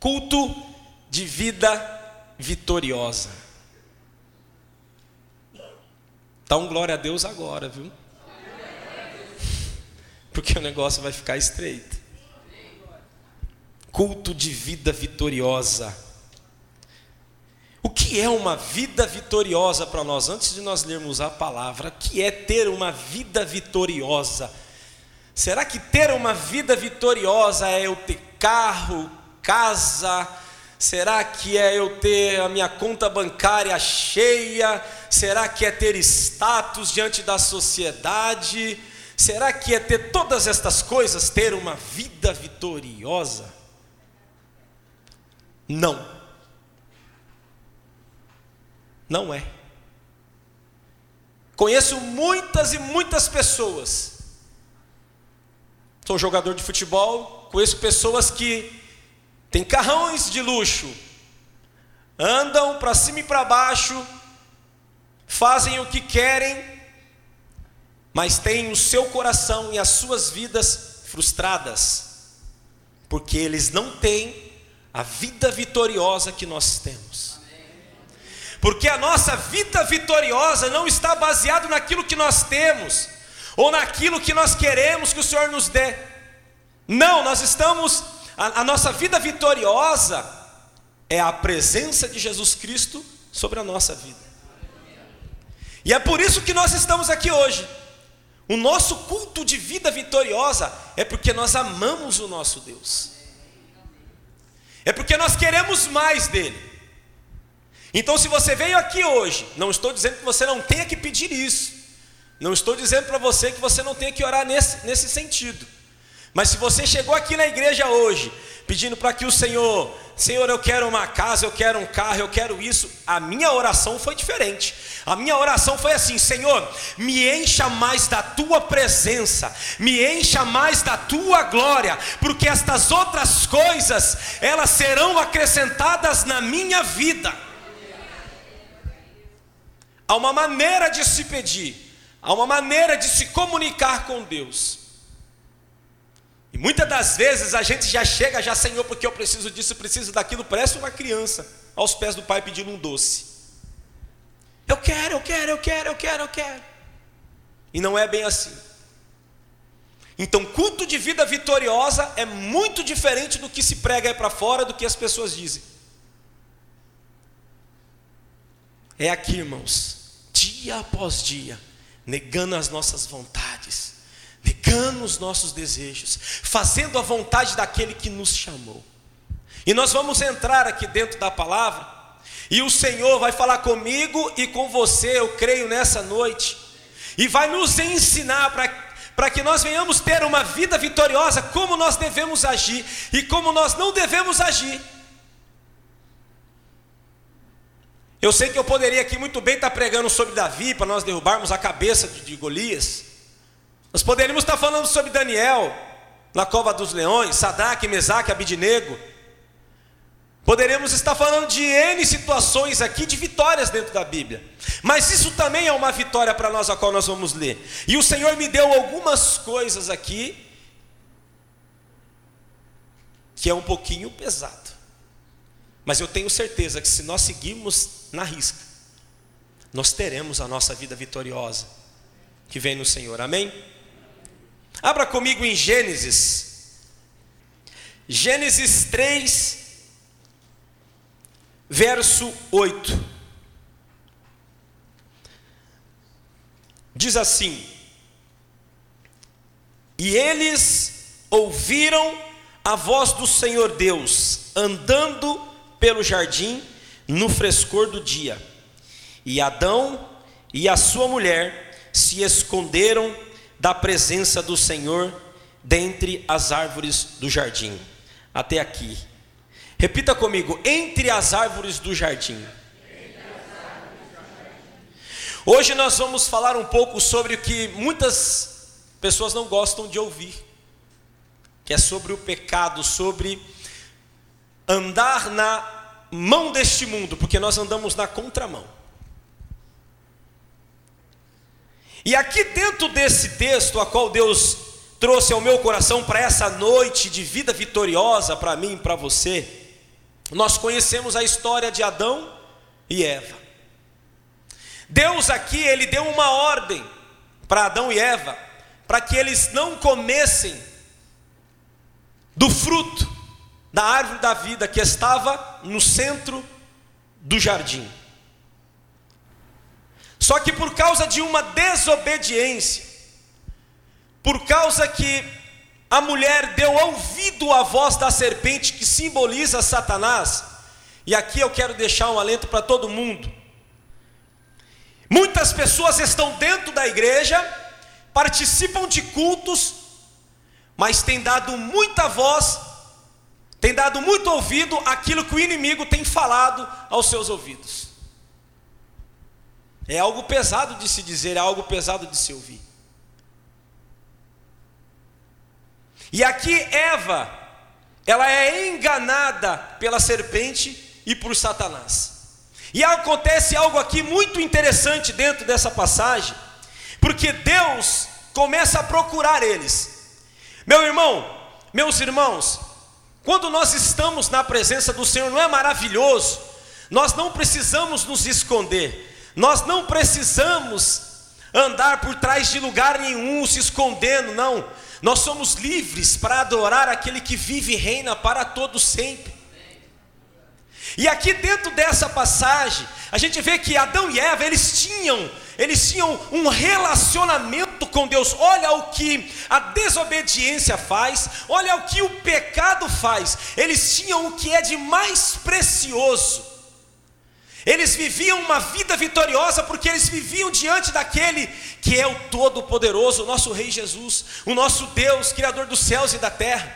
Culto de vida vitoriosa. Dá um glória a Deus agora, viu? Porque o negócio vai ficar estreito. Culto de vida vitoriosa. O que é uma vida vitoriosa para nós? Antes de nós lermos a palavra, o que é ter uma vida vitoriosa? Será que ter uma vida vitoriosa é eu ter carro, casa? Será que é eu ter a minha conta bancária cheia? Será que é ter status diante da sociedade? Será que é ter todas estas coisas, ter uma vida vitoriosa? Não. Não é. Conheço muitas e muitas pessoas Sou jogador de futebol, conheço pessoas que têm carrões de luxo, andam para cima e para baixo, fazem o que querem, mas têm o seu coração e as suas vidas frustradas, porque eles não têm a vida vitoriosa que nós temos. Porque a nossa vida vitoriosa não está baseada naquilo que nós temos, ou naquilo que nós queremos que o Senhor nos dê. Não, nós estamos, a, a nossa vida vitoriosa é a presença de Jesus Cristo sobre a nossa vida. E é por isso que nós estamos aqui hoje. O nosso culto de vida vitoriosa é porque nós amamos o nosso Deus. É porque nós queremos mais dele. Então, se você veio aqui hoje, não estou dizendo que você não tenha que pedir isso. Não estou dizendo para você que você não tem que orar nesse, nesse sentido. Mas se você chegou aqui na igreja hoje, pedindo para que o Senhor, Senhor, eu quero uma casa, eu quero um carro, eu quero isso, a minha oração foi diferente. A minha oração foi assim: Senhor, me encha mais da tua presença, me encha mais da tua glória, porque estas outras coisas, elas serão acrescentadas na minha vida. Há uma maneira de se pedir Há uma maneira de se comunicar com Deus. E muitas das vezes a gente já chega, já, Senhor, porque eu preciso disso, preciso daquilo, parece uma criança aos pés do pai pedindo um doce. Eu quero, eu quero, eu quero, eu quero, eu quero. E não é bem assim. Então, culto de vida vitoriosa é muito diferente do que se prega aí para fora, do que as pessoas dizem. É aqui, irmãos, dia após dia, negando as nossas vontades, negando os nossos desejos, fazendo a vontade daquele que nos chamou. E nós vamos entrar aqui dentro da palavra, e o Senhor vai falar comigo e com você, eu creio nessa noite, e vai nos ensinar para para que nós venhamos ter uma vida vitoriosa, como nós devemos agir e como nós não devemos agir. Eu sei que eu poderia aqui muito bem estar pregando sobre Davi para nós derrubarmos a cabeça de, Golias. Nós poderíamos estar falando sobre Daniel na cova dos leões, Sadraque, Mesaque, Abidinego. Poderíamos estar falando de N situações aqui de vitórias dentro da Bíblia. Mas isso também é uma vitória para nós a qual nós vamos ler. E o Senhor me deu algumas coisas aqui que é um pouquinho pesado. Mas eu tenho certeza que se nós seguirmos na risca, nós teremos a nossa vida vitoriosa que vem no Senhor. Amém? Abra comigo em Gênesis. Gênesis 3, verso 8. Diz assim: E eles ouviram a voz do Senhor Deus andando pelo jardim no frescor do dia. E Adão e a sua mulher se esconderam da presença do Senhor dentre as árvores do jardim. Até aqui. Repita comigo: entre as árvores do jardim. Hoje nós vamos falar um pouco sobre o que muitas pessoas não gostam de ouvir, que é sobre o pecado, sobre andar na mão deste mundo, porque nós andamos na contramão. E aqui dentro desse texto, a qual Deus trouxe ao meu coração para essa noite de vida vitoriosa para mim e para você, nós conhecemos a história de Adão e Eva. Deus aqui, ele deu uma ordem para Adão e Eva, para que eles não comessem do fruto da árvore da vida que estava no centro do jardim. Só que por causa de uma desobediência, por causa que a mulher deu ouvido à voz da serpente que simboliza Satanás, e aqui eu quero deixar um alento para todo mundo. Muitas pessoas estão dentro da igreja, participam de cultos, mas têm dado muita voz, têm dado muito ouvido àquilo que o inimigo tem falado aos seus ouvidos. É algo pesado de se dizer, é algo pesado de se ouvir. E aqui Eva, ela é enganada pela serpente e por Satanás. E acontece algo aqui muito interessante dentro dessa passagem, porque Deus começa a procurar eles. Meu irmão, meus irmãos, quando nós estamos na presença do Senhor, não é maravilhoso? Nós não precisamos nos esconder, nós não precisamos andar por trás de lugar nenhum, se escondendo, não. Nós somos livres para adorar aquele que vive e reina para todo sempre. E aqui dentro dessa passagem, a gente vê que Adão e Eva, eles tinham, eles tinham um relacionamento com Deus. Olha o que a desobediência faz, olha o que o pecado faz. Eles tinham o que é de mais precioso. Eles viviam uma vida vitoriosa porque eles viviam diante daquele que é o Todo-Poderoso, o nosso Rei Jesus, o nosso Deus, Criador dos céus e da terra.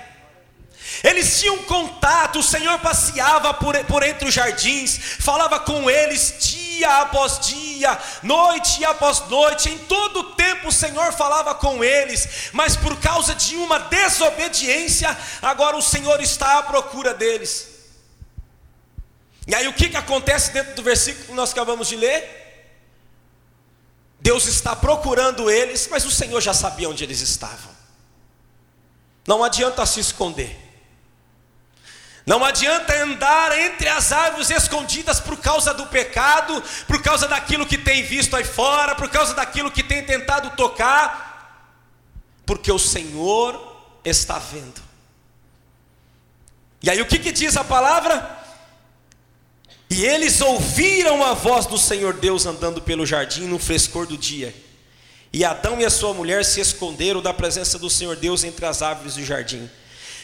Eles tinham contato, o Senhor passeava por, por entre os jardins, falava com eles dia após dia, noite após noite, em todo o tempo o Senhor falava com eles, mas por causa de uma desobediência, agora o Senhor está à procura deles. E aí o que, que acontece dentro do versículo que nós acabamos de ler? Deus está procurando eles, mas o Senhor já sabia onde eles estavam. Não adianta se esconder. Não adianta andar entre as árvores escondidas por causa do pecado, por causa daquilo que tem visto aí fora, por causa daquilo que tem tentado tocar, porque o Senhor está vendo. E aí o que, que diz a palavra? E eles ouviram a voz do Senhor Deus andando pelo jardim no frescor do dia. E Adão e a sua mulher se esconderam da presença do Senhor Deus entre as árvores do jardim.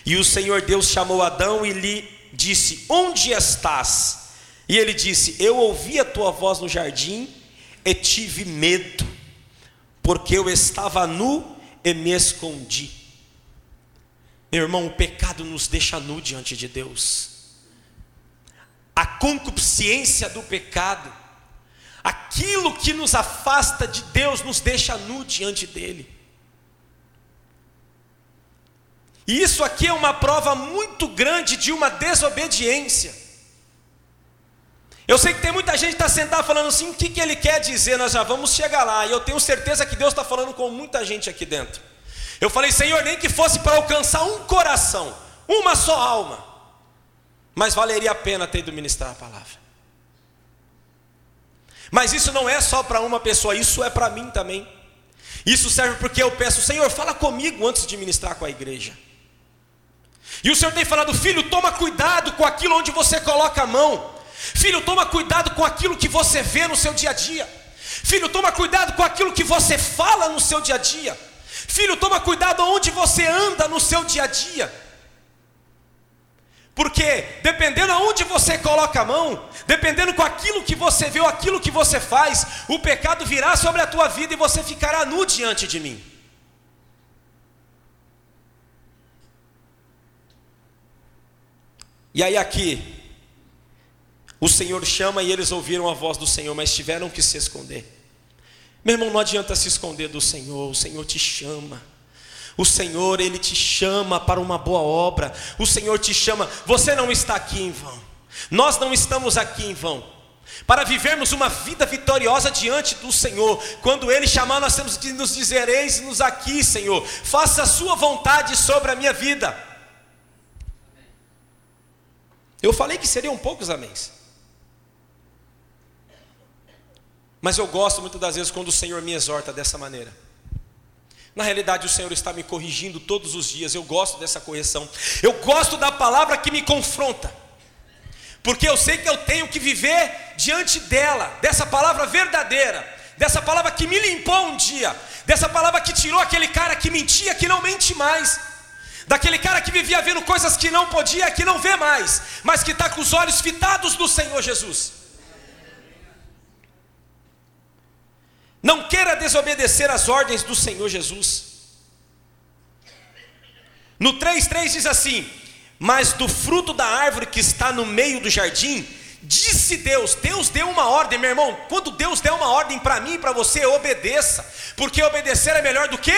E o Senhor Deus chamou Adão e lhe disse: Onde estás? E ele disse: Eu ouvi a tua voz no jardim e tive medo, porque eu estava nu e me escondi. Meu irmão, o pecado nos deixa nu diante de Deus a concupiscência do pecado, aquilo que nos afasta de Deus, nos deixa nu diante dEle. E isso aqui é uma prova muito grande de uma desobediência. Eu sei que tem muita gente que está sentada falando assim, o que, que ele quer dizer? Nós já vamos chegar lá, e eu tenho certeza que Deus está falando com muita gente aqui dentro. Eu falei, Senhor, nem que fosse para alcançar um coração, uma só alma mas valeria a pena ter ido ministrar a palavra. Mas isso não é só para uma pessoa, isso é para mim também. Isso serve porque eu peço, Senhor, fala comigo antes de ministrar com a igreja. E o Senhor tem falado, filho, toma cuidado com aquilo onde você coloca a mão. Filho, toma cuidado com aquilo que você vê no seu dia a dia. Filho, toma cuidado com aquilo que você fala no seu dia a dia. Filho, toma cuidado onde você anda no seu dia a dia. Porque dependendo aonde você coloca a mão, dependendo com aquilo que você vê ou aquilo que você faz, o pecado virá sobre a tua vida e você ficará nu diante de mim. E aí aqui, o Senhor chama e eles ouviram a voz do Senhor, mas tiveram que se esconder. Meu irmão, não adianta se esconder do Senhor, o Senhor te chama. O Senhor, Ele te chama para uma boa obra. O Senhor te chama. Você não está aqui em vão. Nós não estamos aqui em vão. Para vivermos uma vida vitoriosa diante do Senhor. Quando Ele chamar, nós temos que nos dizer: Eis-nos aqui, Senhor. Faça a Sua vontade sobre a minha vida. Eu falei que seriam poucos améns. Mas eu gosto muitas das vezes quando o Senhor me exorta dessa maneira. Na realidade, o Senhor está me corrigindo todos os dias. Eu gosto dessa correção. Eu gosto da palavra que me confronta. Porque eu sei que eu tenho que viver diante dela, dessa palavra verdadeira, dessa palavra que me limpou um dia, dessa palavra que tirou aquele cara que mentia, que não mente mais, daquele cara que vivia vendo coisas que não podia, que não vê mais, mas que está com os olhos fitados no Senhor Jesus. Não queira desobedecer às ordens do Senhor Jesus. No 3,3 diz assim: Mas do fruto da árvore que está no meio do jardim, disse Deus, Deus deu uma ordem, meu irmão. Quando Deus der uma ordem para mim e para você, obedeça, porque obedecer é melhor do que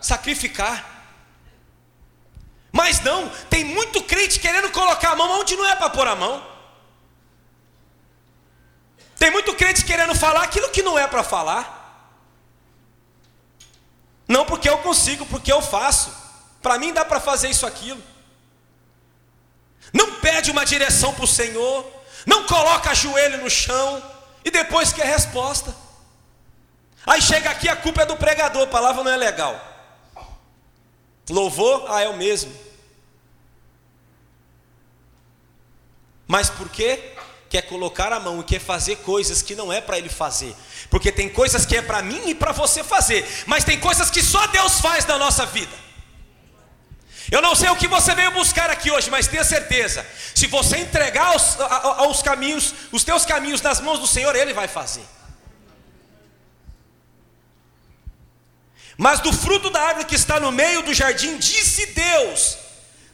sacrificar. Mas não, tem muito crente querendo colocar a mão onde não é para pôr a mão. Tem muito crente querendo falar aquilo que não é para falar. Não porque eu consigo, porque eu faço. Para mim dá para fazer isso aquilo. Não pede uma direção para o Senhor, não coloca joelho no chão e depois quer resposta. Aí chega aqui a culpa é do pregador, a palavra não é legal. Louvor, ah, é o mesmo. Mas por quê? Quer colocar a mão e quer fazer coisas que não é para ele fazer. Porque tem coisas que é para mim e para você fazer, mas tem coisas que só Deus faz na nossa vida. Eu não sei o que você veio buscar aqui hoje, mas tenha certeza, se você entregar os, aos caminhos, os teus caminhos nas mãos do Senhor, Ele vai fazer. Mas do fruto da árvore que está no meio do jardim, disse Deus: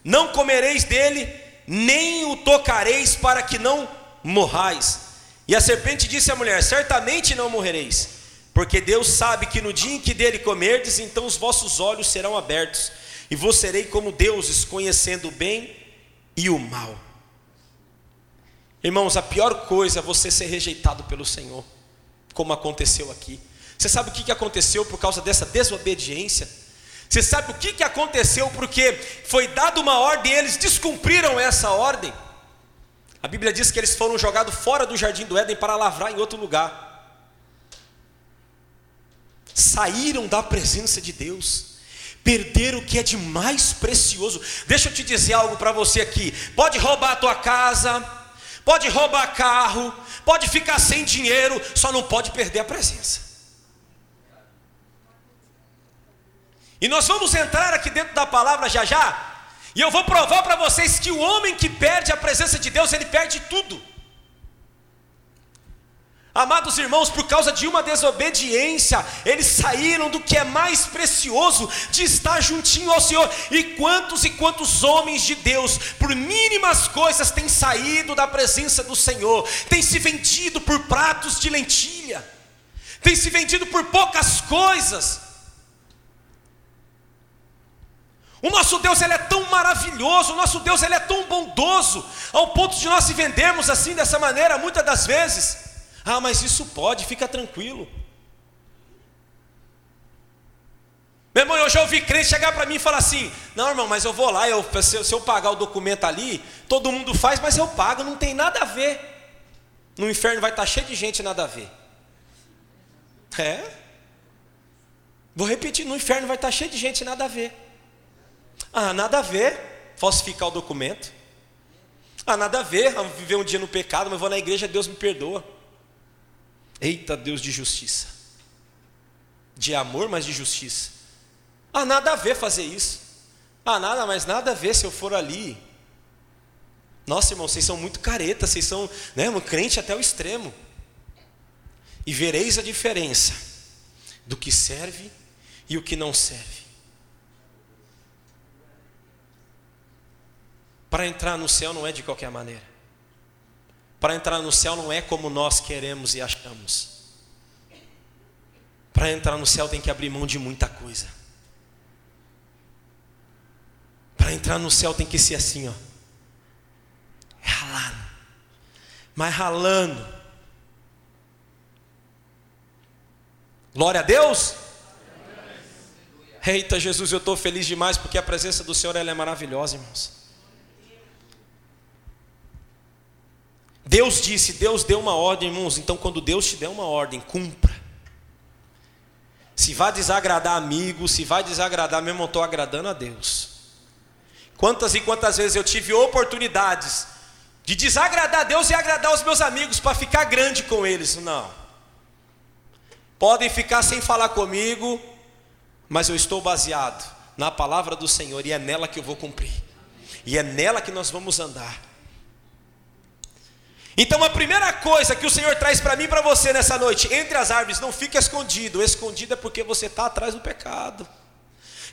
Não comereis dele, nem o tocareis, para que não morrais. E a serpente disse à mulher: Certamente não morrereis, porque Deus sabe que no dia em que dele comerdes, então os vossos olhos serão abertos, e vos serei como deuses, conhecendo o bem e o mal. Irmãos, a pior coisa é você ser rejeitado pelo Senhor, como aconteceu aqui. Você sabe o que aconteceu por causa dessa desobediência? Você sabe o que aconteceu porque foi dada uma ordem e eles descumpriram essa ordem? A Bíblia diz que eles foram jogados fora do jardim do Éden para lavrar em outro lugar. Saíram da presença de Deus perderam o que é de mais precioso. Deixa eu te dizer algo para você aqui. Pode roubar a tua casa, pode roubar carro, pode ficar sem dinheiro, só não pode perder a presença. E nós vamos entrar aqui dentro da palavra já já, e eu vou provar para vocês que o homem que perde a presença de Deus, ele perde tudo. Amados irmãos, por causa de uma desobediência, eles saíram do que é mais precioso, de estar juntinho ao Senhor. E quantos e quantos homens de Deus, por mínimas coisas, têm saído da presença do Senhor, têm se vendido por pratos de lentilha, têm se vendido por poucas coisas. O nosso Deus ele é tão maravilhoso, o nosso Deus ele é tão bondoso, ao ponto de nós se vendermos assim dessa maneira muitas das vezes. Ah, mas isso pode, fica tranquilo. Meu irmão, eu já ouvi crente chegar para mim e falar assim: Não, irmão, mas eu vou lá, eu, se, se eu pagar o documento ali, todo mundo faz, mas eu pago, não tem nada a ver. No inferno vai estar tá cheio de gente, nada a ver. É? Vou repetir: no inferno vai estar tá cheio de gente, nada a ver. Ah, nada a ver falsificar o documento. Ah, nada a ver viver um dia no pecado, mas vou na igreja, Deus me perdoa. Eita, Deus de justiça. De amor, mas de justiça. Ah, nada a ver fazer isso. Ah, nada, mas nada a ver se eu for ali. Nossa, irmão, vocês são muito caretas, vocês são né, um crente até o extremo. E vereis a diferença do que serve e o que não serve. Para entrar no céu não é de qualquer maneira. Para entrar no céu não é como nós queremos e achamos. Para entrar no céu tem que abrir mão de muita coisa. Para entrar no céu tem que ser assim, ó. É ralando. Mas ralando. Glória a Deus. Eita Jesus, eu estou feliz demais porque a presença do Senhor ela é maravilhosa, irmãos. Deus disse, Deus deu uma ordem, irmãos. Então, quando Deus te der uma ordem, cumpra. Se vai desagradar amigo, se vai desagradar, mesmo eu estou agradando a Deus. Quantas e quantas vezes eu tive oportunidades de desagradar a Deus e agradar os meus amigos para ficar grande com eles. Não. Podem ficar sem falar comigo, mas eu estou baseado na palavra do Senhor e é nela que eu vou cumprir. E é nela que nós vamos andar. Então a primeira coisa que o Senhor traz para mim e para você nessa noite, entre as árvores, não fique escondido. Escondido é porque você está atrás do pecado.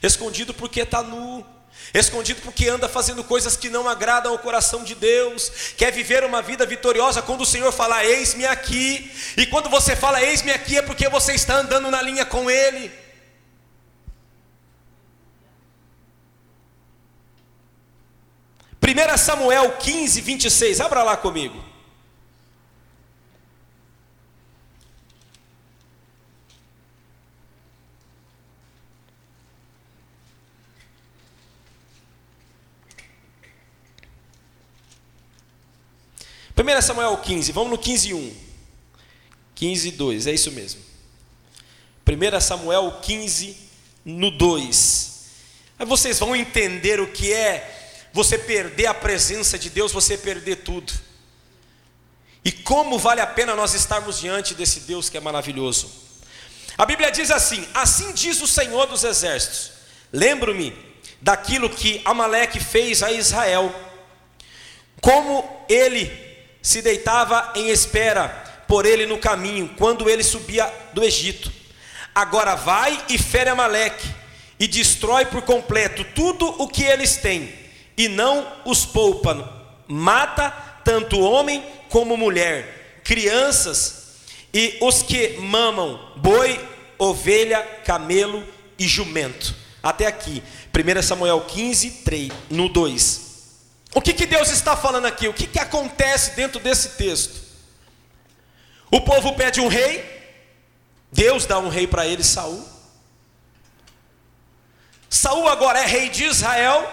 Escondido porque está nu escondido porque anda fazendo coisas que não agradam ao coração de Deus, quer viver uma vida vitoriosa. Quando o Senhor fala, eis-me aqui, e quando você fala, eis-me aqui, é porque você está andando na linha com Ele. Primeira Samuel 15, 26, abra lá comigo. 1 Samuel 15, vamos no 15, 1. 15, 2, é isso mesmo. 1 Samuel 15, no 2. Aí vocês vão entender o que é você perder a presença de Deus, você perder tudo. E como vale a pena nós estarmos diante desse Deus que é maravilhoso. A Bíblia diz assim: Assim diz o Senhor dos Exércitos: Lembro-me daquilo que Amaleque fez a Israel, como ele se deitava em espera por ele no caminho, quando ele subia do Egito. Agora vai e fere Amaleque, e destrói por completo tudo o que eles têm, e não os poupa. Mata tanto homem como mulher, crianças e os que mamam, boi, ovelha, camelo e jumento. Até aqui, 1 Samuel 15, 3, no 2. O que, que Deus está falando aqui? O que, que acontece dentro desse texto? O povo pede um rei, Deus dá um rei para ele, Saul. Saul agora é rei de Israel,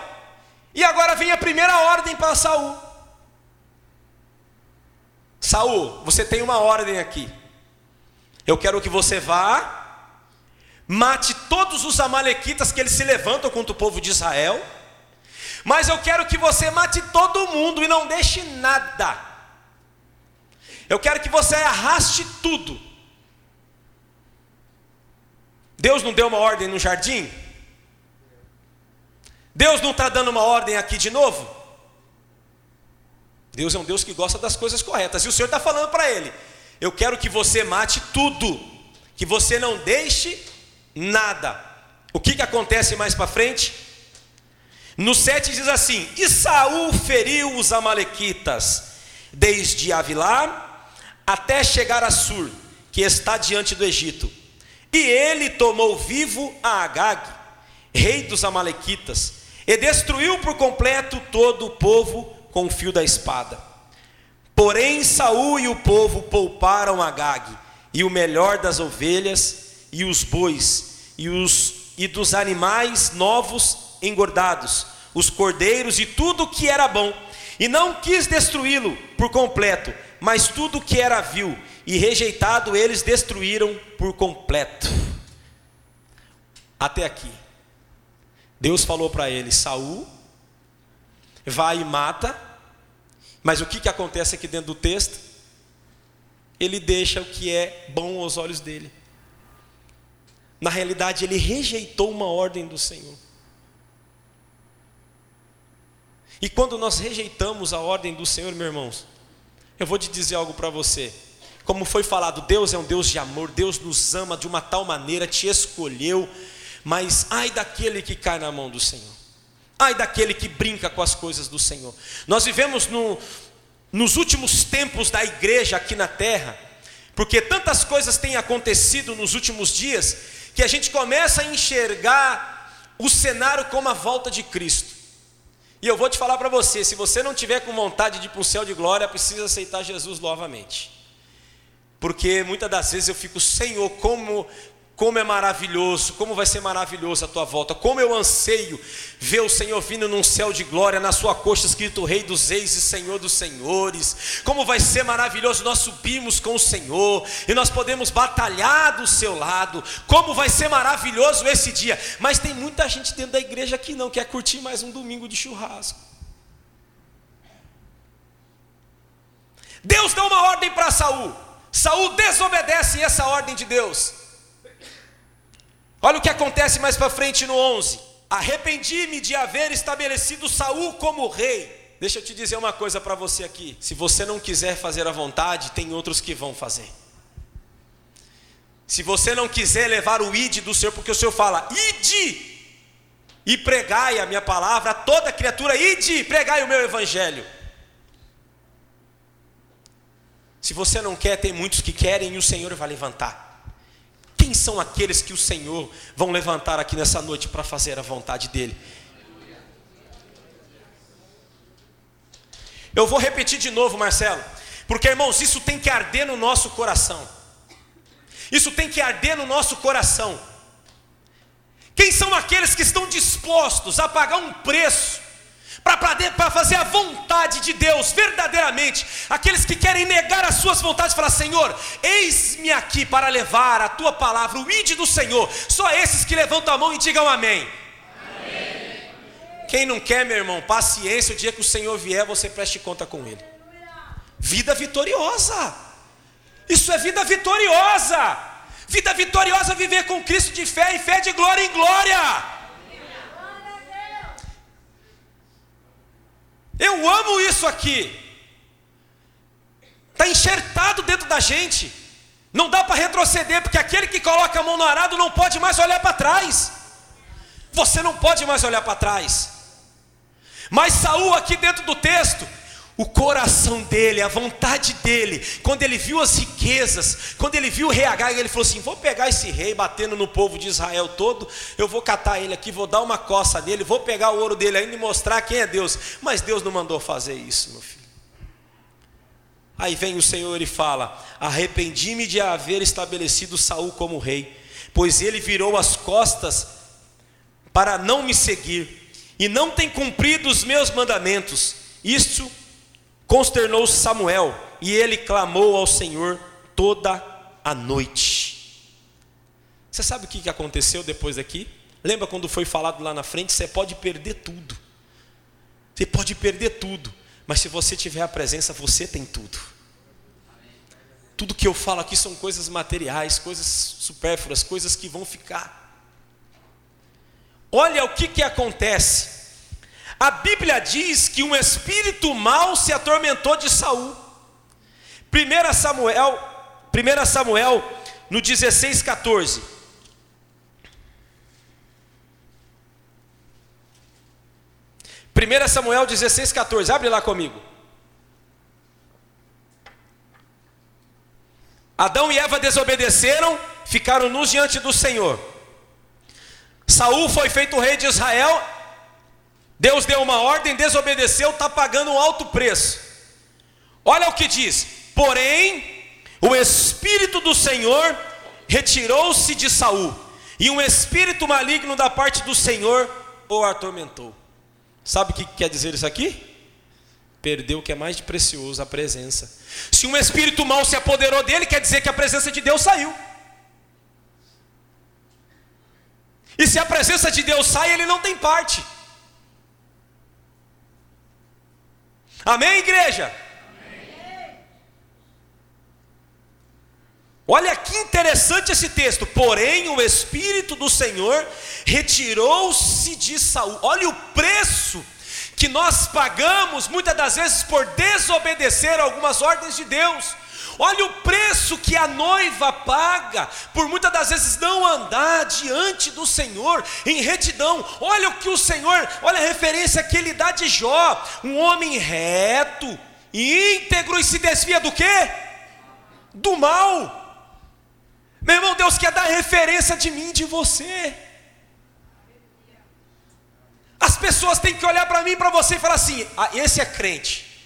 e agora vem a primeira ordem para Saul. Saul, você tem uma ordem aqui. Eu quero que você vá, mate todos os amalequitas que eles se levantam contra o povo de Israel mas eu quero que você mate todo mundo e não deixe nada. Eu quero que você arraste tudo. Deus não deu uma ordem no jardim? Deus não está dando uma ordem aqui de novo? Deus é um Deus que gosta das coisas corretas. E o Senhor está falando para ele: Eu quero que você mate tudo, que você não deixe nada. O que, que acontece mais para frente? No 7 diz assim: E Saul feriu os amalequitas, desde Avilá até chegar a Sur, que está diante do Egito. E ele tomou vivo a Agag, rei dos amalequitas, e destruiu por completo todo o povo com o fio da espada. Porém Saul e o povo pouparam Agag, e o melhor das ovelhas, e os bois, e os e dos animais novos engordados, os cordeiros e tudo que era bom, e não quis destruí-lo por completo, mas tudo que era vil, e rejeitado eles destruíram por completo. Até aqui. Deus falou para ele: Saul, vai e mata. Mas o que, que acontece aqui dentro do texto? Ele deixa o que é bom aos olhos dele. Na realidade, ele rejeitou uma ordem do Senhor. E quando nós rejeitamos a ordem do Senhor, meus irmãos, eu vou te dizer algo para você. Como foi falado, Deus é um Deus de amor, Deus nos ama de uma tal maneira, te escolheu, mas ai daquele que cai na mão do Senhor, ai daquele que brinca com as coisas do Senhor. Nós vivemos no, nos últimos tempos da igreja aqui na terra, porque tantas coisas têm acontecido nos últimos dias, que a gente começa a enxergar o cenário como a volta de Cristo. E eu vou te falar para você: se você não tiver com vontade de ir para o céu de glória, precisa aceitar Jesus novamente. Porque muitas das vezes eu fico, Senhor, como, como é maravilhoso, como vai ser maravilhoso a tua volta, como eu anseio ver o Senhor vindo num céu de glória, na sua coxa escrito Rei dos Reis e Senhor dos Senhores, como vai ser maravilhoso nós subimos com o Senhor e nós podemos batalhar do seu lado, como vai ser maravilhoso esse dia, mas tem muita gente dentro da igreja que não quer curtir mais um domingo de churrasco. Deus dá uma ordem para Saul, Saul desobedece essa ordem de Deus. Olha o que acontece mais para frente no 11. Arrependi-me de haver estabelecido Saul como rei. Deixa eu te dizer uma coisa para você aqui. Se você não quiser fazer a vontade, tem outros que vão fazer. Se você não quiser levar o id do Senhor, porque o Senhor fala, ide e pregai a minha palavra a toda criatura, ide, pregai o meu evangelho. Se você não quer, tem muitos que querem e o Senhor vai levantar. Quem são aqueles que o Senhor vão levantar aqui nessa noite para fazer a vontade dEle? Eu vou repetir de novo, Marcelo, porque irmãos, isso tem que arder no nosso coração. Isso tem que arder no nosso coração. Quem são aqueles que estão dispostos a pagar um preço para fazer a vontade de Deus verdadeiramente. Aqueles que querem negar as suas vontades, falar: Senhor, eis-me aqui para levar a tua palavra, o ide do Senhor. Só esses que levantam a mão e digam amém. amém. Quem não quer, meu irmão, paciência, o dia que o Senhor vier, você preste conta com Ele. Vida vitoriosa, isso é vida vitoriosa. Vida vitoriosa, viver com Cristo de fé e fé de glória em glória. Eu amo isso aqui. Está enxertado dentro da gente. Não dá para retroceder, porque aquele que coloca a mão no arado não pode mais olhar para trás. Você não pode mais olhar para trás. Mas Saul aqui dentro do texto, o coração dele, a vontade dele, quando ele viu as riquezas, quando ele viu o rei Agag, ele falou assim: Vou pegar esse rei batendo no povo de Israel todo, eu vou catar ele aqui, vou dar uma coça nele, vou pegar o ouro dele ainda e mostrar quem é Deus. Mas Deus não mandou fazer isso, meu filho. Aí vem o Senhor e fala: Arrependi-me de haver estabelecido Saul como rei, pois ele virou as costas para não me seguir, e não tem cumprido os meus mandamentos. Isto consternou Samuel e ele clamou ao Senhor toda a noite. Você sabe o que aconteceu depois daqui? Lembra quando foi falado lá na frente? Você pode perder tudo. Você pode perder tudo, mas se você tiver a presença, você tem tudo. Tudo que eu falo aqui são coisas materiais, coisas supérfluas, coisas que vão ficar. Olha o que, que acontece. A Bíblia diz que um espírito mau se atormentou de Saul. 1 Samuel, 1 Samuel no 16, 14. Primeira Samuel 16, 14, abre lá comigo. Adão e Eva desobedeceram, ficaram nus diante do Senhor. Saul foi feito rei de Israel Deus deu uma ordem, desobedeceu, está pagando um alto preço. Olha o que diz: porém, o Espírito do Senhor retirou-se de Saul, e um espírito maligno da parte do Senhor o atormentou. Sabe o que quer dizer isso aqui? Perdeu o que é mais precioso, a presença. Se um espírito mau se apoderou dele, quer dizer que a presença de Deus saiu. E se a presença de Deus sai, ele não tem parte. Amém, igreja? Amém. Olha que interessante esse texto. Porém, o Espírito do Senhor retirou-se de Saul. Olha o preço que nós pagamos muitas das vezes por desobedecer algumas ordens de Deus. Olha o preço que a noiva paga por muitas das vezes não andar diante do Senhor em retidão. Olha o que o Senhor, olha a referência que ele dá de Jó, um homem reto, íntegro e se desvia do quê? Do mal. Meu irmão, Deus quer dar referência de mim, de você. As pessoas têm que olhar para mim, para você e falar assim: ah, esse é crente,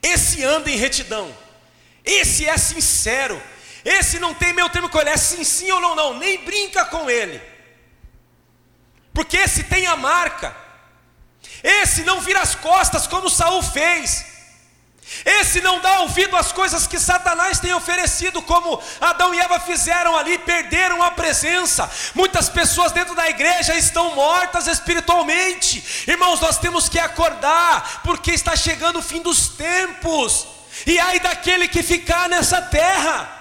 esse anda em retidão. Esse é sincero, esse não tem meu termo com ele, é sim, sim ou não, não, nem brinca com ele, porque esse tem a marca, esse não vira as costas como Saul fez, esse não dá ouvido às coisas que Satanás tem oferecido, como Adão e Eva fizeram ali, perderam a presença. Muitas pessoas dentro da igreja estão mortas espiritualmente. Irmãos, nós temos que acordar, porque está chegando o fim dos tempos. E ai daquele que ficar nessa terra.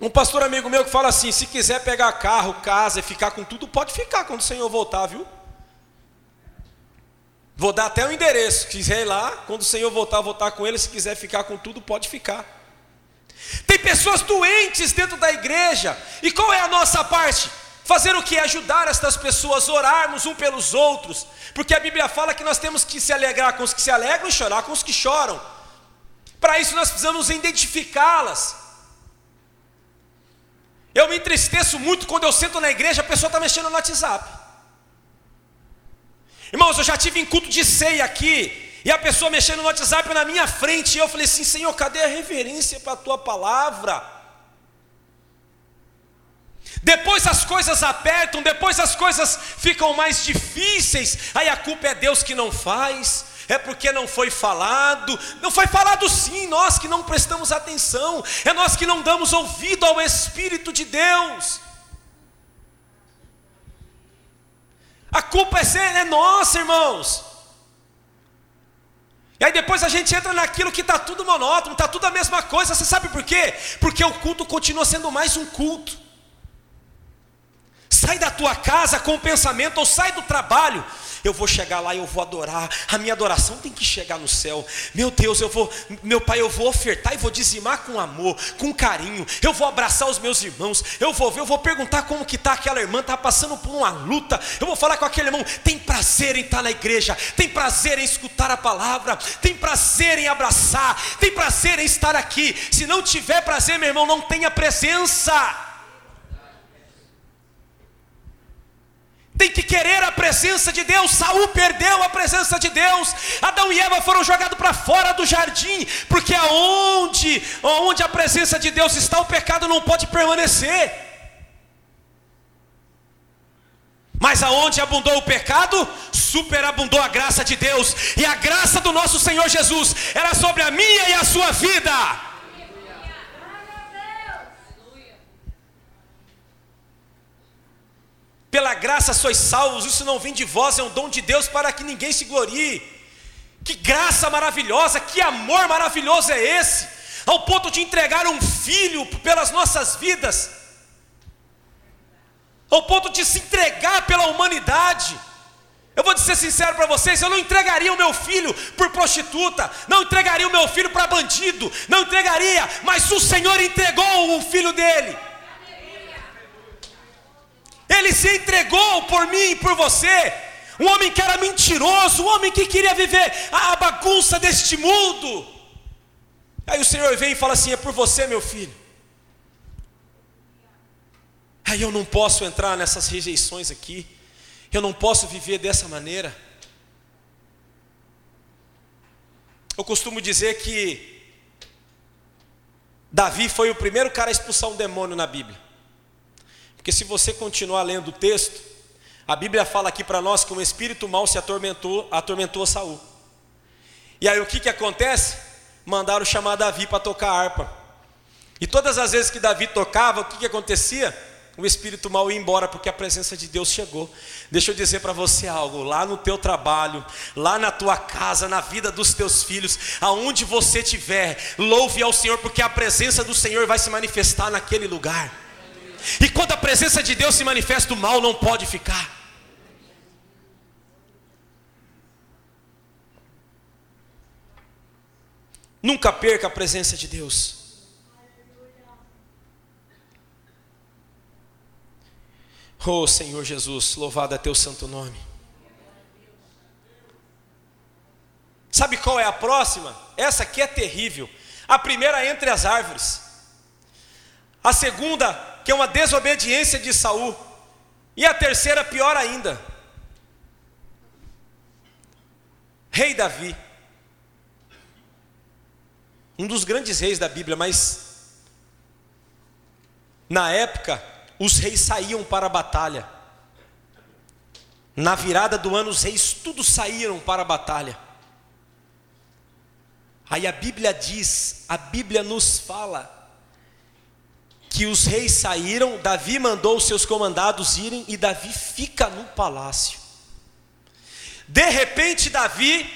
Um pastor amigo meu que fala assim: se quiser pegar carro, casa e ficar com tudo, pode ficar quando o Senhor voltar, viu? Vou dar até o endereço. Se quiser ir lá, quando o Senhor voltar, voltar com ele. Se quiser ficar com tudo, pode ficar. Tem pessoas doentes dentro da igreja. E qual é a nossa parte? Fazer o que? Ajudar estas pessoas, orarmos um pelos outros. Porque a Bíblia fala que nós temos que se alegrar com os que se alegram e chorar com os que choram. Para isso nós precisamos identificá-las. Eu me entristeço muito quando eu sento na igreja, a pessoa está mexendo no WhatsApp. Irmãos, eu já tive em culto de ceia aqui, e a pessoa mexendo no WhatsApp na minha frente, e eu falei assim: Senhor, cadê a reverência para a tua palavra? Depois as coisas apertam, depois as coisas ficam mais difíceis, aí a culpa é Deus que não faz, é porque não foi falado, não foi falado sim, nós que não prestamos atenção, é nós que não damos ouvido ao Espírito de Deus. A culpa é, é nossa, irmãos. E aí depois a gente entra naquilo que está tudo monótono, está tudo a mesma coisa. Você sabe por quê? Porque o culto continua sendo mais um culto. Sai da tua casa com o pensamento, ou sai do trabalho eu vou chegar lá e eu vou adorar. A minha adoração tem que chegar no céu. Meu Deus, eu vou, meu Pai, eu vou ofertar e vou dizimar com amor, com carinho. Eu vou abraçar os meus irmãos. Eu vou ver, eu vou perguntar como que está aquela irmã, está passando por uma luta. Eu vou falar com aquele irmão, tem prazer em estar na igreja, tem prazer em escutar a palavra, tem prazer em abraçar, tem prazer em estar aqui. Se não tiver prazer, meu irmão, não tenha presença. Tem que querer a presença de Deus. Saul perdeu a presença de Deus. Adão e Eva foram jogados para fora do jardim, porque aonde, aonde a presença de Deus está, o pecado não pode permanecer. Mas aonde abundou o pecado, superabundou a graça de Deus, e a graça do nosso Senhor Jesus era sobre a minha e a sua vida. Pela graça sois salvos, isso não vem de vós, é um dom de Deus para que ninguém se glorie. Que graça maravilhosa, que amor maravilhoso é esse, ao ponto de entregar um filho pelas nossas vidas, ao ponto de se entregar pela humanidade. Eu vou ser sincero para vocês, eu não entregaria o meu filho por prostituta, não entregaria o meu filho para bandido, não entregaria, mas o Senhor entregou o filho dele. Ele se entregou por mim e por você. Um homem que era mentiroso, um homem que queria viver a bagunça deste mundo. Aí o Senhor vem e fala assim: É por você, meu filho. Aí eu não posso entrar nessas rejeições aqui. Eu não posso viver dessa maneira. Eu costumo dizer que Davi foi o primeiro cara a expulsar um demônio na Bíblia. Porque se você continuar lendo o texto, a Bíblia fala aqui para nós que um espírito mau se atormentou, atormentou Saul. E aí o que, que acontece? Mandaram chamar Davi para tocar harpa. E todas as vezes que Davi tocava, o que, que acontecia? O espírito mau ia embora porque a presença de Deus chegou. Deixa eu dizer para você algo, lá no teu trabalho, lá na tua casa, na vida dos teus filhos, aonde você estiver, louve ao Senhor porque a presença do Senhor vai se manifestar naquele lugar. E quando a presença de Deus se manifesta, o mal não pode ficar. Nunca perca a presença de Deus. Oh Senhor Jesus, louvado é teu santo nome. Sabe qual é a próxima? Essa aqui é terrível. A primeira entre as árvores. A segunda que é uma desobediência de Saul. E a terceira, pior ainda. Rei Davi. um dos grandes reis da Bíblia, mas na época os reis saíam para a batalha. Na virada do ano, os reis todos saíram para a batalha. Aí a Bíblia diz, a Bíblia nos fala, que os reis saíram, Davi mandou os seus comandados irem e Davi fica no palácio. De repente, Davi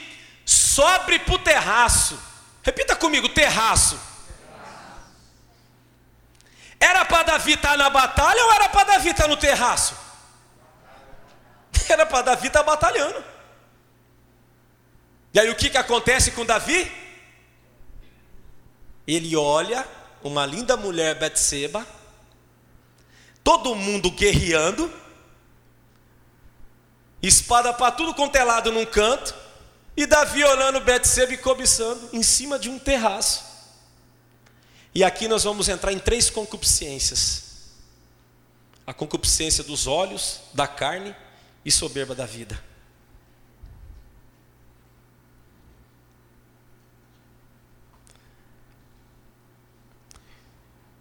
sobe para o terraço. Repita comigo: terraço. Era para Davi estar tá na batalha ou era para Davi estar tá no terraço? Era para Davi estar tá batalhando. E aí o que, que acontece com Davi? Ele olha uma linda mulher Betseba, todo mundo guerreando, espada para tudo quanto é lado num canto, e Davi olhando Betseba e cobiçando em cima de um terraço. E aqui nós vamos entrar em três concupiscências: a concupiscência dos olhos, da carne e soberba da vida.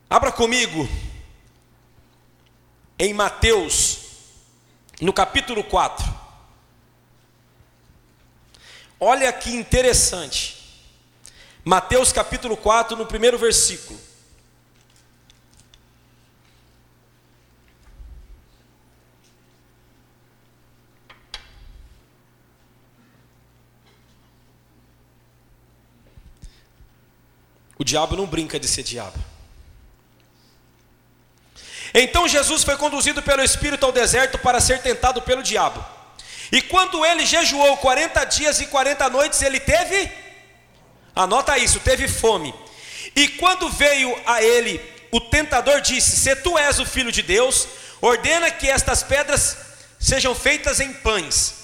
Abra comigo em Mateus, no capítulo 4. Olha que interessante. Mateus capítulo 4, no primeiro versículo. O diabo não brinca de ser diabo. Então Jesus foi conduzido pelo Espírito ao deserto para ser tentado pelo diabo. E quando ele jejuou 40 dias e 40 noites, ele teve, anota isso, teve fome. E quando veio a ele, o tentador disse: Se tu és o filho de Deus, ordena que estas pedras sejam feitas em pães.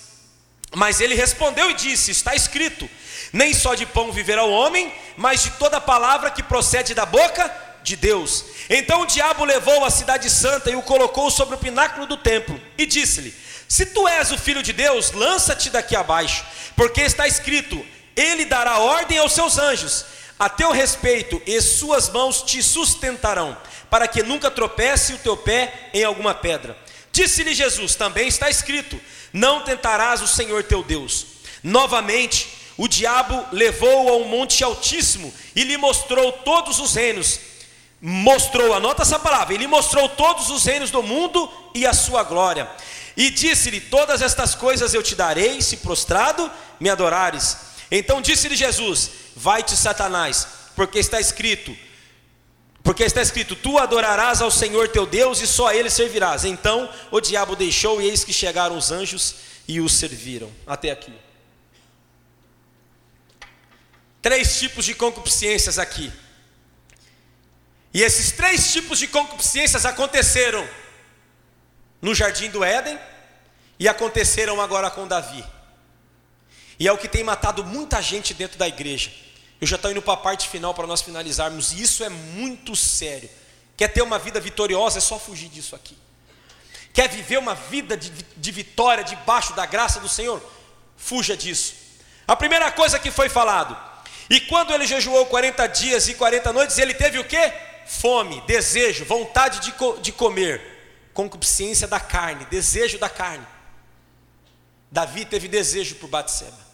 Mas ele respondeu e disse: Está escrito: Nem só de pão viverá o homem, mas de toda palavra que procede da boca de Deus. Então o diabo levou a cidade santa e o colocou sobre o pináculo do templo e disse-lhe: Se tu és o filho de Deus, lança-te daqui abaixo, porque está escrito: Ele dará ordem aos seus anjos a teu respeito, e suas mãos te sustentarão, para que nunca tropece o teu pé em alguma pedra. Disse-lhe Jesus: Também está escrito: Não tentarás o Senhor teu Deus. Novamente, o diabo levou-o a um monte altíssimo e lhe mostrou todos os reinos mostrou, anota essa palavra, ele mostrou todos os reinos do mundo e a sua glória. E disse-lhe: Todas estas coisas eu te darei, se prostrado me adorares. Então disse-lhe Jesus: Vai-te, Satanás, porque está escrito: porque está escrito: Tu adorarás ao Senhor teu Deus e só a ele servirás. Então o diabo deixou, e eis que chegaram os anjos e o serviram. Até aqui. Três tipos de concupiscências aqui. E esses três tipos de concupiscências aconteceram no jardim do Éden e aconteceram agora com Davi. E é o que tem matado muita gente dentro da igreja. Eu já estou indo para a parte final para nós finalizarmos, e isso é muito sério. Quer ter uma vida vitoriosa, é só fugir disso aqui. Quer viver uma vida de, de vitória debaixo da graça do Senhor? Fuja disso. A primeira coisa que foi falado, e quando ele jejuou 40 dias e 40 noites, ele teve o quê? Fome, desejo, vontade de, co de comer, concupiscência da carne, desejo da carne. Davi teve desejo por Batseba.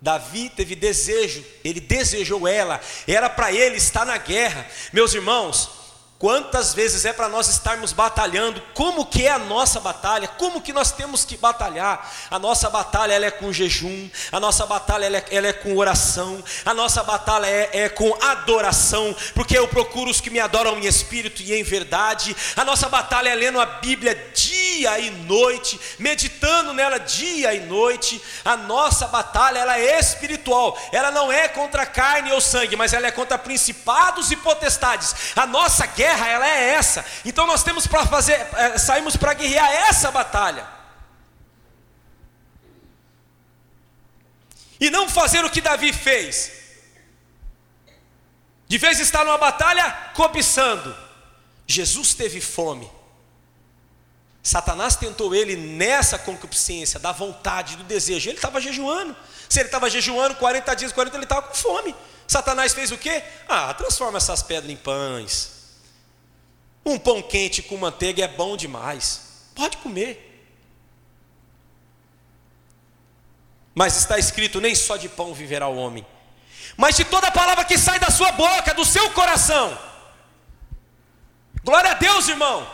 Davi teve desejo, ele desejou ela, era para ele estar na guerra. Meus irmãos, Quantas vezes é para nós estarmos batalhando? Como que é a nossa batalha? Como que nós temos que batalhar? A nossa batalha ela é com jejum, a nossa batalha ela é, ela é com oração, a nossa batalha é, é, com adoração, porque eu procuro os que me adoram em espírito e em verdade. A nossa batalha é lendo a Bíblia dia e noite, meditando nela dia e noite. A nossa batalha ela é espiritual, ela não é contra carne ou sangue, mas ela é contra principados e potestades. A nossa guerra guerra ela é essa. Então nós temos para fazer, é, saímos para guerrear essa batalha. E não fazer o que Davi fez. De vez estar numa batalha cobiçando. Jesus teve fome. Satanás tentou ele nessa concupiscência, da vontade, do desejo. Ele estava jejuando. Se ele estava jejuando 40 dias, 40, ele estava com fome. Satanás fez o quê? Ah, transforma essas pedras em pães. Um pão quente com manteiga é bom demais. Pode comer. Mas está escrito: nem só de pão viverá o homem, mas de toda palavra que sai da sua boca, do seu coração. Glória a Deus, irmão.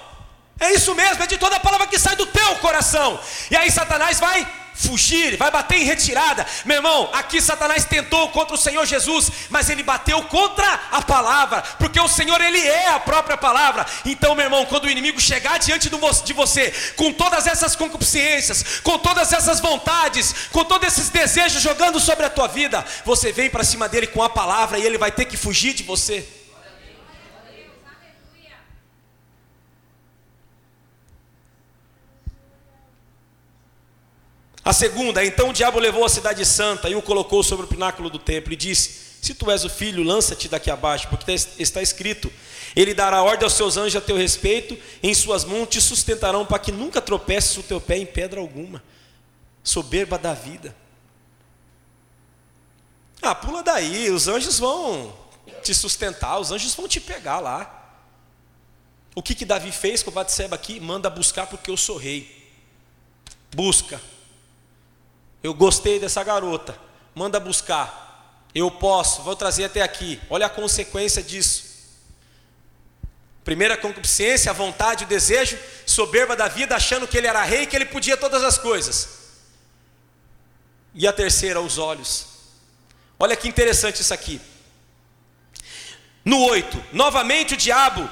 É isso mesmo, é de toda palavra que sai do teu coração. E aí Satanás vai fugir, vai bater em retirada. Meu irmão, aqui Satanás tentou contra o Senhor Jesus, mas ele bateu contra a palavra, porque o Senhor ele é a própria palavra. Então, meu irmão, quando o inimigo chegar diante de você, com todas essas concupiscências, com todas essas vontades, com todos esses desejos jogando sobre a tua vida, você vem para cima dele com a palavra e ele vai ter que fugir de você. A segunda, então o diabo levou a cidade santa e o colocou sobre o pináculo do templo e disse: Se tu és o filho, lança-te daqui abaixo, porque está escrito: Ele dará ordem aos seus anjos a teu respeito, em suas mãos te sustentarão para que nunca tropeces o teu pé em pedra alguma. Soberba da vida. Ah, pula daí, os anjos vão te sustentar, os anjos vão te pegar lá. O que que Davi fez com o Batseba aqui? Manda buscar porque eu sou rei. Busca. Eu gostei dessa garota. Manda buscar. Eu posso, vou trazer até aqui. Olha a consequência disso. Primeira concupiscência, a vontade, o desejo, soberba da vida, achando que ele era rei, que ele podia todas as coisas. E a terceira, os olhos. Olha que interessante isso aqui. No 8, novamente o diabo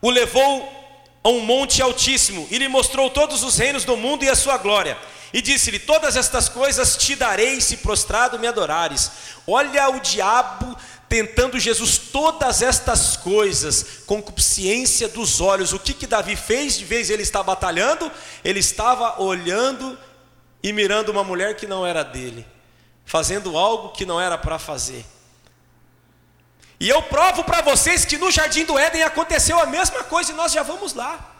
o levou a um monte altíssimo e lhe mostrou todos os reinos do mundo e a sua glória. E disse-lhe: Todas estas coisas te darei se prostrado me adorares. Olha o diabo tentando Jesus todas estas coisas, concupiscência dos olhos. O que que Davi fez de vez ele está batalhando? Ele estava olhando e mirando uma mulher que não era dele, fazendo algo que não era para fazer. E eu provo para vocês que no jardim do Éden aconteceu a mesma coisa e nós já vamos lá.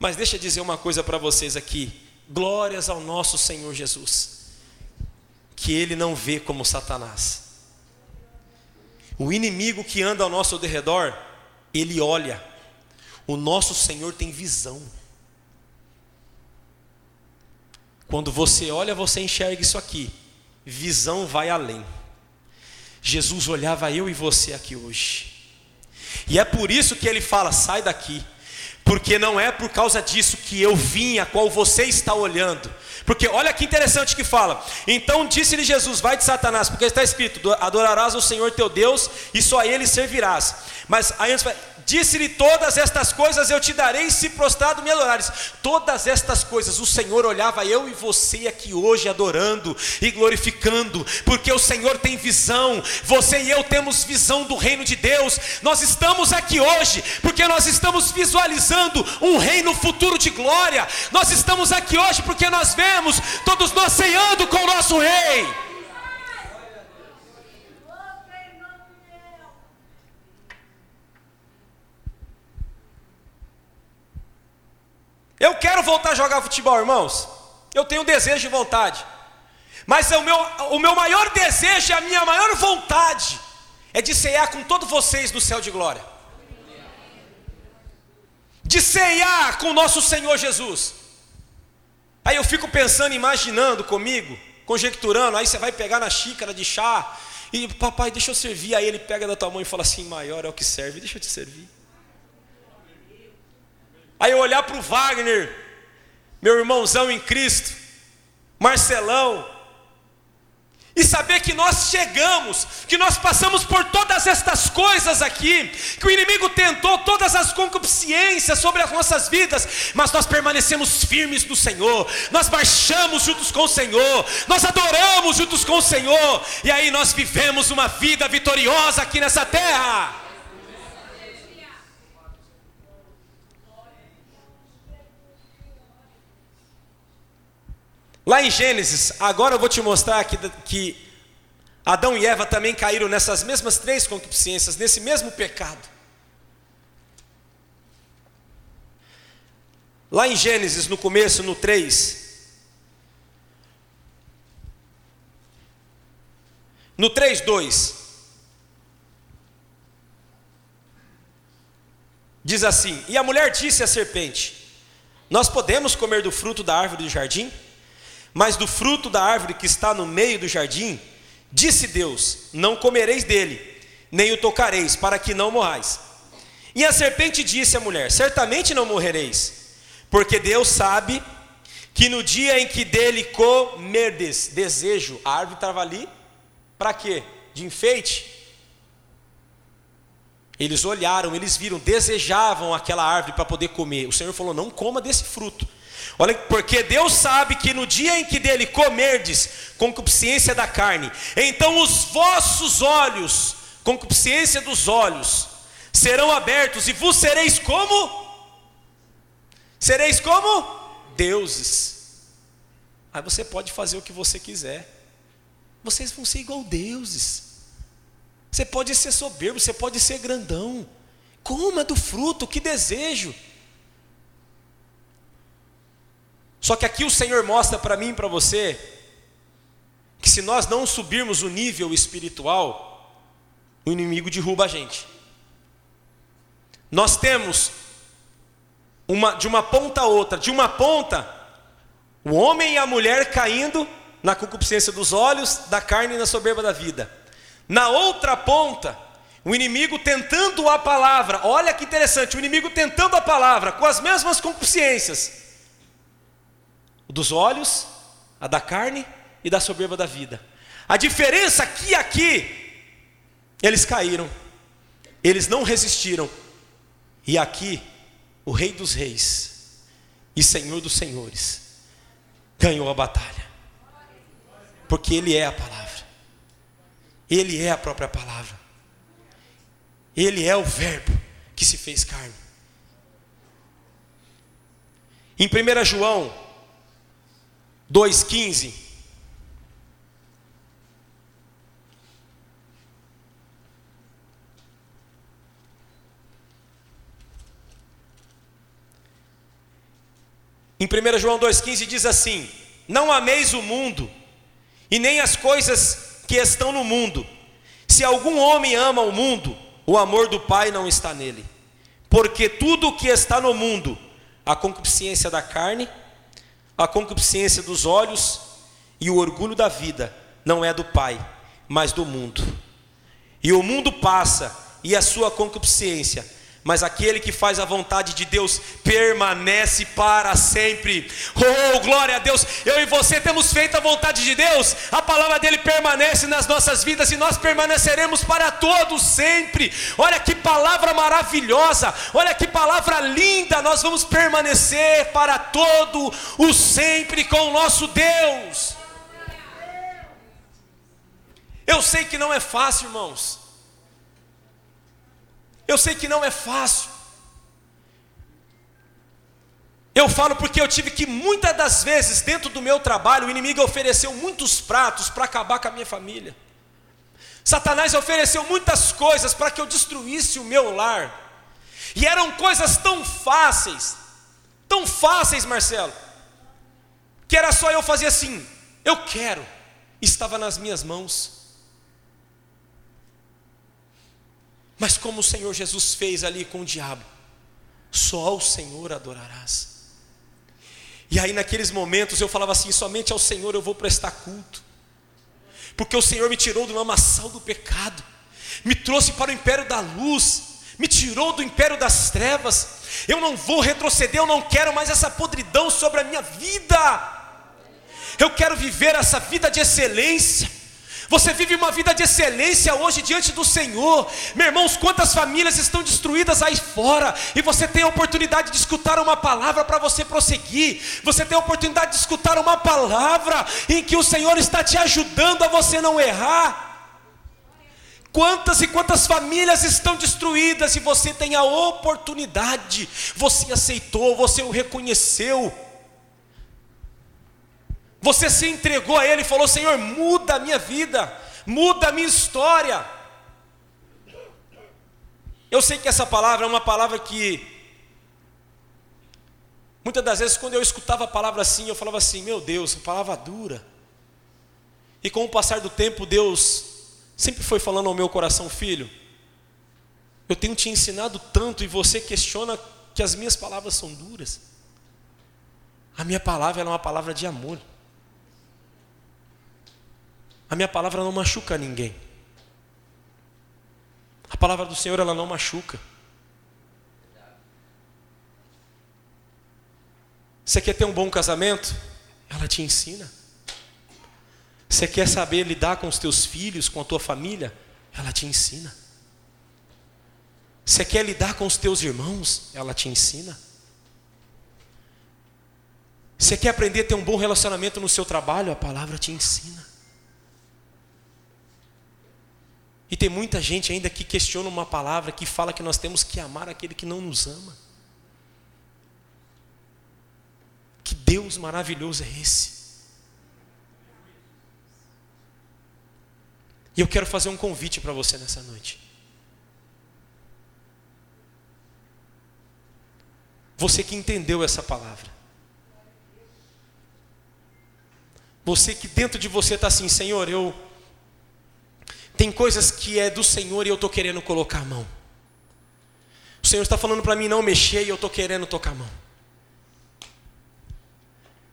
Mas deixa eu dizer uma coisa para vocês aqui. Glórias ao nosso Senhor Jesus. Que Ele não vê como Satanás. O inimigo que anda ao nosso derredor, ele olha. O nosso Senhor tem visão. Quando você olha, você enxerga isso aqui. Visão vai além. Jesus olhava eu e você aqui hoje. E é por isso que ele fala: sai daqui porque não é por causa disso que eu vim, a qual você está olhando. Porque olha que interessante que fala. Então disse-lhe Jesus: Vai de Satanás, porque está escrito: Adorarás o Senhor teu Deus e só a ele servirás. Mas aí antes Disse-lhe todas estas coisas eu te darei se prostrado me adorares. Todas estas coisas o Senhor olhava eu e você aqui hoje adorando e glorificando, porque o Senhor tem visão. Você e eu temos visão do reino de Deus. Nós estamos aqui hoje porque nós estamos visualizando um reino futuro de glória. Nós estamos aqui hoje porque nós vemos todos nós ceando com o nosso rei. Eu quero voltar a jogar futebol, irmãos. Eu tenho desejo e vontade. Mas o meu, o meu maior desejo e a minha maior vontade é de ceiar com todos vocês no céu de glória. De ceiar com o nosso Senhor Jesus. Aí eu fico pensando, imaginando comigo, conjecturando, aí você vai pegar na xícara de chá e papai, deixa eu servir. Aí ele pega da tua mão e fala assim: maior é o que serve, deixa eu te servir. Aí eu olhar para o Wagner, meu irmãozão em Cristo, Marcelão, e saber que nós chegamos, que nós passamos por todas estas coisas aqui, que o inimigo tentou todas as concupiscências sobre as nossas vidas, mas nós permanecemos firmes no Senhor, nós marchamos juntos com o Senhor, nós adoramos juntos com o Senhor, e aí nós vivemos uma vida vitoriosa aqui nessa terra. Lá em Gênesis, agora eu vou te mostrar que, que Adão e Eva também caíram nessas mesmas três concupiscências, nesse mesmo pecado. Lá em Gênesis, no começo, no 3. No 3, 2. Diz assim: E a mulher disse à serpente: Nós podemos comer do fruto da árvore do jardim? Mas do fruto da árvore que está no meio do jardim, disse Deus: Não comereis dele, nem o tocareis, para que não morrais. E a serpente disse à mulher: Certamente não morrereis, porque Deus sabe que no dia em que dele comerdes, desejo, a árvore estava ali, para quê? De enfeite. Eles olharam, eles viram, desejavam aquela árvore para poder comer. O Senhor falou: Não coma desse fruto. Olha, porque Deus sabe que no dia em que dele comerdes, concupiscência da carne, então os vossos olhos, concupiscência dos olhos, serão abertos e vos sereis como? Sereis como? Deuses. Aí você pode fazer o que você quiser. Vocês vão ser igual deuses. Você pode ser soberbo, você pode ser grandão. Coma do fruto, que desejo. Só que aqui o Senhor mostra para mim e para você que se nós não subirmos o nível espiritual, o inimigo derruba a gente. Nós temos uma, de uma ponta a outra, de uma ponta, o homem e a mulher caindo na concupiscência dos olhos, da carne e na soberba da vida. Na outra ponta, o inimigo tentando a palavra, olha que interessante, o inimigo tentando a palavra com as mesmas concupiscências, dos olhos, a da carne e da soberba da vida. A diferença aqui aqui, eles caíram, eles não resistiram, e aqui, o Rei dos Reis e Senhor dos Senhores ganhou a batalha, porque Ele é a palavra, Ele é a própria palavra, Ele é o Verbo que se fez carne. Em 1 João 2,15, Em 1 João 2,15 diz assim: Não ameis o mundo, e nem as coisas que estão no mundo. Se algum homem ama o mundo, o amor do Pai não está nele. Porque tudo o que está no mundo, a concupiscência da carne, a concupiscência dos olhos e o orgulho da vida, não é do Pai, mas do mundo. E o mundo passa, e a sua concupiscência, mas aquele que faz a vontade de Deus permanece para sempre. Oh, glória a Deus! Eu e você temos feito a vontade de Deus, a palavra dele permanece nas nossas vidas e nós permaneceremos para todos sempre. Olha que palavra maravilhosa, olha que palavra linda! Nós vamos permanecer para todo o sempre com o nosso Deus. Eu sei que não é fácil, irmãos. Eu sei que não é fácil. Eu falo porque eu tive que muitas das vezes, dentro do meu trabalho, o inimigo ofereceu muitos pratos para acabar com a minha família. Satanás ofereceu muitas coisas para que eu destruísse o meu lar. E eram coisas tão fáceis, tão fáceis, Marcelo, que era só eu fazer assim: eu quero, estava nas minhas mãos. Mas como o Senhor Jesus fez ali com o diabo, só ao Senhor adorarás. E aí naqueles momentos eu falava assim: somente ao Senhor eu vou prestar culto, porque o Senhor me tirou do lamaçal do pecado, me trouxe para o império da luz, me tirou do império das trevas. Eu não vou retroceder, eu não quero mais essa podridão sobre a minha vida. Eu quero viver essa vida de excelência. Você vive uma vida de excelência hoje diante do Senhor. Meus irmãos, quantas famílias estão destruídas aí fora, e você tem a oportunidade de escutar uma palavra para você prosseguir. Você tem a oportunidade de escutar uma palavra em que o Senhor está te ajudando a você não errar. Quantas e quantas famílias estão destruídas e você tem a oportunidade, você aceitou, você o reconheceu. Você se entregou a Ele e falou: Senhor, muda a minha vida, muda a minha história. Eu sei que essa palavra é uma palavra que Muitas das vezes, quando eu escutava a palavra assim, eu falava assim: Meu Deus, palavra dura. E com o passar do tempo, Deus sempre foi falando ao meu coração, filho. Eu tenho te ensinado tanto e você questiona que as minhas palavras são duras. A minha palavra é uma palavra de amor. A minha palavra não machuca ninguém. A palavra do Senhor ela não machuca. Você quer ter um bom casamento? Ela te ensina. Você quer saber lidar com os teus filhos, com a tua família? Ela te ensina. Você quer lidar com os teus irmãos? Ela te ensina. Você quer aprender a ter um bom relacionamento no seu trabalho? A palavra te ensina. E tem muita gente ainda que questiona uma palavra que fala que nós temos que amar aquele que não nos ama. Que Deus maravilhoso é esse? E eu quero fazer um convite para você nessa noite. Você que entendeu essa palavra. Você que dentro de você está assim, Senhor, eu. Tem coisas que é do Senhor e eu estou querendo colocar a mão. O Senhor está falando para mim não mexer e eu estou querendo tocar a mão.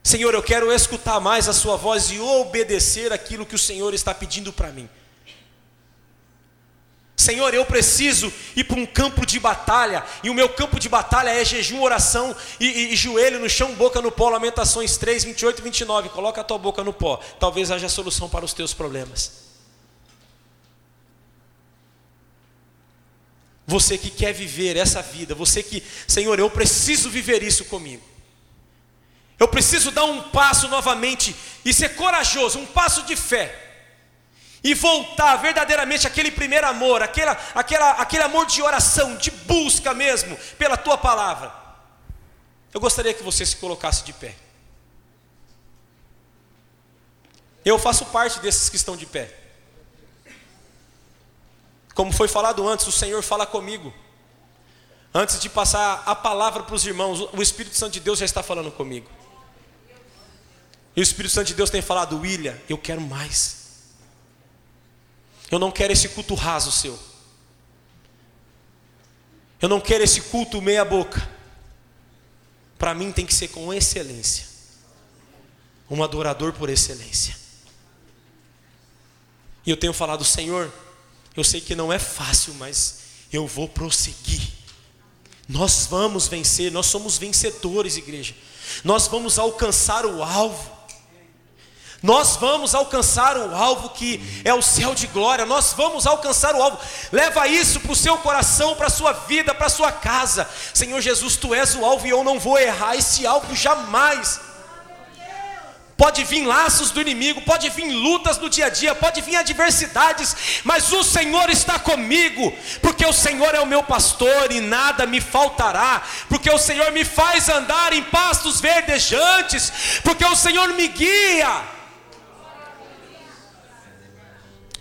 Senhor, eu quero escutar mais a Sua voz e obedecer aquilo que o Senhor está pedindo para mim. Senhor, eu preciso ir para um campo de batalha, e o meu campo de batalha é jejum, oração e, e, e, joelho no chão, boca no pó, Lamentações 3, 28 e 29. Coloca a tua boca no pó, talvez haja solução para os teus problemas. Você que quer viver essa vida, você que, Senhor, eu preciso viver isso comigo. Eu preciso dar um passo novamente e ser corajoso, um passo de fé. E voltar verdadeiramente aquele primeiro amor, aquela, aquela, aquele amor de oração, de busca mesmo, pela tua palavra. Eu gostaria que você se colocasse de pé. Eu faço parte desses que estão de pé. Como foi falado antes, o Senhor fala comigo. Antes de passar a palavra para os irmãos, o Espírito Santo de Deus já está falando comigo. E o Espírito Santo de Deus tem falado, William, eu quero mais. Eu não quero esse culto raso seu. Eu não quero esse culto meia boca. Para mim tem que ser com excelência. Um adorador por excelência. E eu tenho falado, Senhor, eu sei que não é fácil, mas eu vou prosseguir. Nós vamos vencer, nós somos vencedores, igreja. Nós vamos alcançar o alvo. Nós vamos alcançar o alvo que é o céu de glória, nós vamos alcançar o alvo. Leva isso para o seu coração, para a sua vida, para a sua casa. Senhor Jesus, tu és o alvo e eu não vou errar esse alvo jamais. Pode vir laços do inimigo, pode vir lutas no dia a dia, pode vir adversidades, mas o Senhor está comigo, porque o Senhor é o meu pastor e nada me faltará, porque o Senhor me faz andar em pastos verdejantes, porque o Senhor me guia.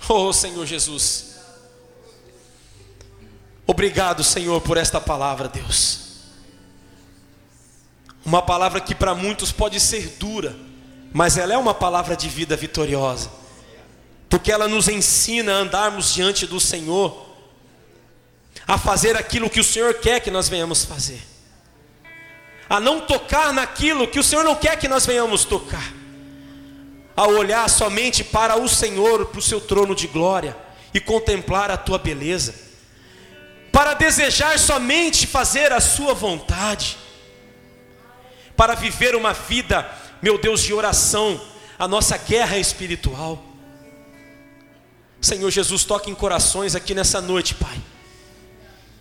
Oh Senhor Jesus. Obrigado, Senhor, por esta palavra, Deus. Uma palavra que para muitos pode ser dura, mas ela é uma palavra de vida vitoriosa, porque ela nos ensina a andarmos diante do Senhor, a fazer aquilo que o Senhor quer que nós venhamos fazer, a não tocar naquilo que o Senhor não quer que nós venhamos tocar. A olhar somente para o Senhor, para o seu trono de glória e contemplar a tua beleza, para desejar somente fazer a sua vontade, para viver uma vida, meu Deus, de oração, a nossa guerra espiritual. Senhor Jesus, toque em corações aqui nessa noite, Pai,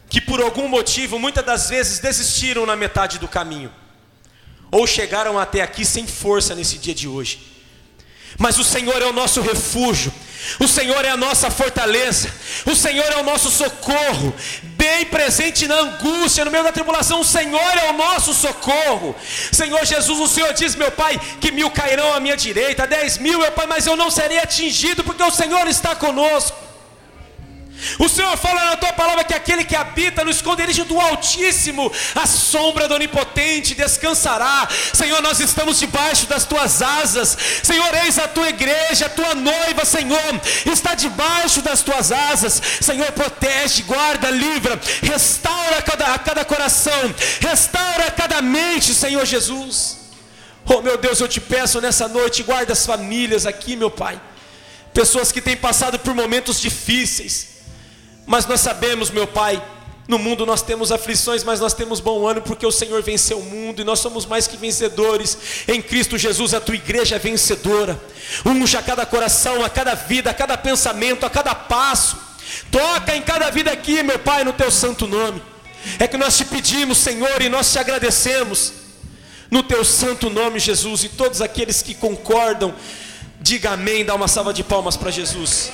que por algum motivo muitas das vezes desistiram na metade do caminho, ou chegaram até aqui sem força nesse dia de hoje. Mas o Senhor é o nosso refúgio, o Senhor é a nossa fortaleza, o Senhor é o nosso socorro, bem presente na angústia, no meio da tribulação, o Senhor é o nosso socorro. Senhor Jesus, o Senhor diz, meu Pai, que mil cairão à minha direita, dez mil, meu Pai, mas eu não serei atingido, porque o Senhor está conosco. O Senhor fala na tua palavra que aquele que habita no esconderijo do Altíssimo, a sombra do Onipotente descansará. Senhor, nós estamos debaixo das tuas asas. Senhor, eis a tua igreja, a tua noiva, Senhor, está debaixo das tuas asas. Senhor, protege, guarda, livra, restaura cada, a cada coração, restaura cada mente, Senhor Jesus. Oh meu Deus, eu te peço nessa noite, guarda as famílias aqui, meu Pai. Pessoas que têm passado por momentos difíceis mas nós sabemos, meu Pai, no mundo nós temos aflições, mas nós temos bom ânimo porque o Senhor venceu o mundo e nós somos mais que vencedores. Em Cristo Jesus, a tua igreja é vencedora. Unja a cada coração, a cada vida, a cada pensamento, a cada passo. Toca em cada vida aqui, meu Pai, no teu santo nome. É que nós te pedimos, Senhor, e nós te agradecemos. No teu santo nome, Jesus, e todos aqueles que concordam, diga amém, dá uma salva de palmas para Jesus.